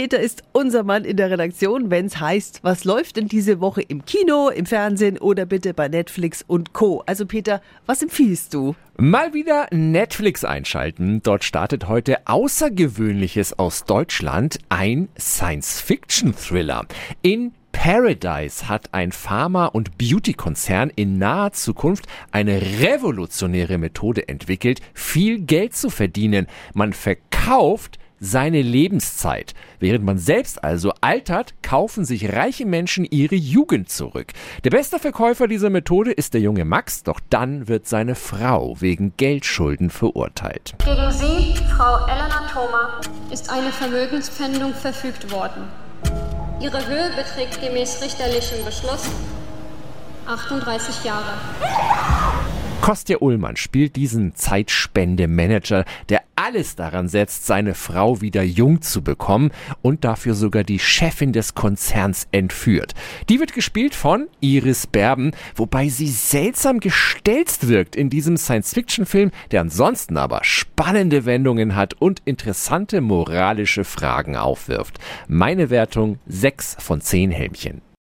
Peter ist unser Mann in der Redaktion, wenn es heißt, was läuft denn diese Woche im Kino, im Fernsehen oder bitte bei Netflix und Co. Also Peter, was empfiehlst du? Mal wieder Netflix einschalten. Dort startet heute Außergewöhnliches aus Deutschland, ein Science-Fiction-Thriller. In Paradise hat ein Pharma- und Beauty-Konzern in naher Zukunft eine revolutionäre Methode entwickelt, viel Geld zu verdienen. Man verkauft seine Lebenszeit. Während man selbst also altert, kaufen sich reiche Menschen ihre Jugend zurück. Der beste Verkäufer dieser Methode ist der junge Max, doch dann wird seine Frau wegen Geldschulden verurteilt. Gegen Sie, Frau Elena Thoma, ist eine Vermögenspfändung verfügt worden. Ihre Höhe beträgt gemäß richterlichem Beschluss 38 Jahre. Kostja Ullmann spielt diesen Zeitspendemanager, der alles daran setzt, seine Frau wieder jung zu bekommen und dafür sogar die Chefin des Konzerns entführt. Die wird gespielt von Iris Berben, wobei sie seltsam gestelzt wirkt in diesem Science-Fiction-Film, der ansonsten aber spannende Wendungen hat und interessante moralische Fragen aufwirft. Meine Wertung 6 von 10 Helmchen.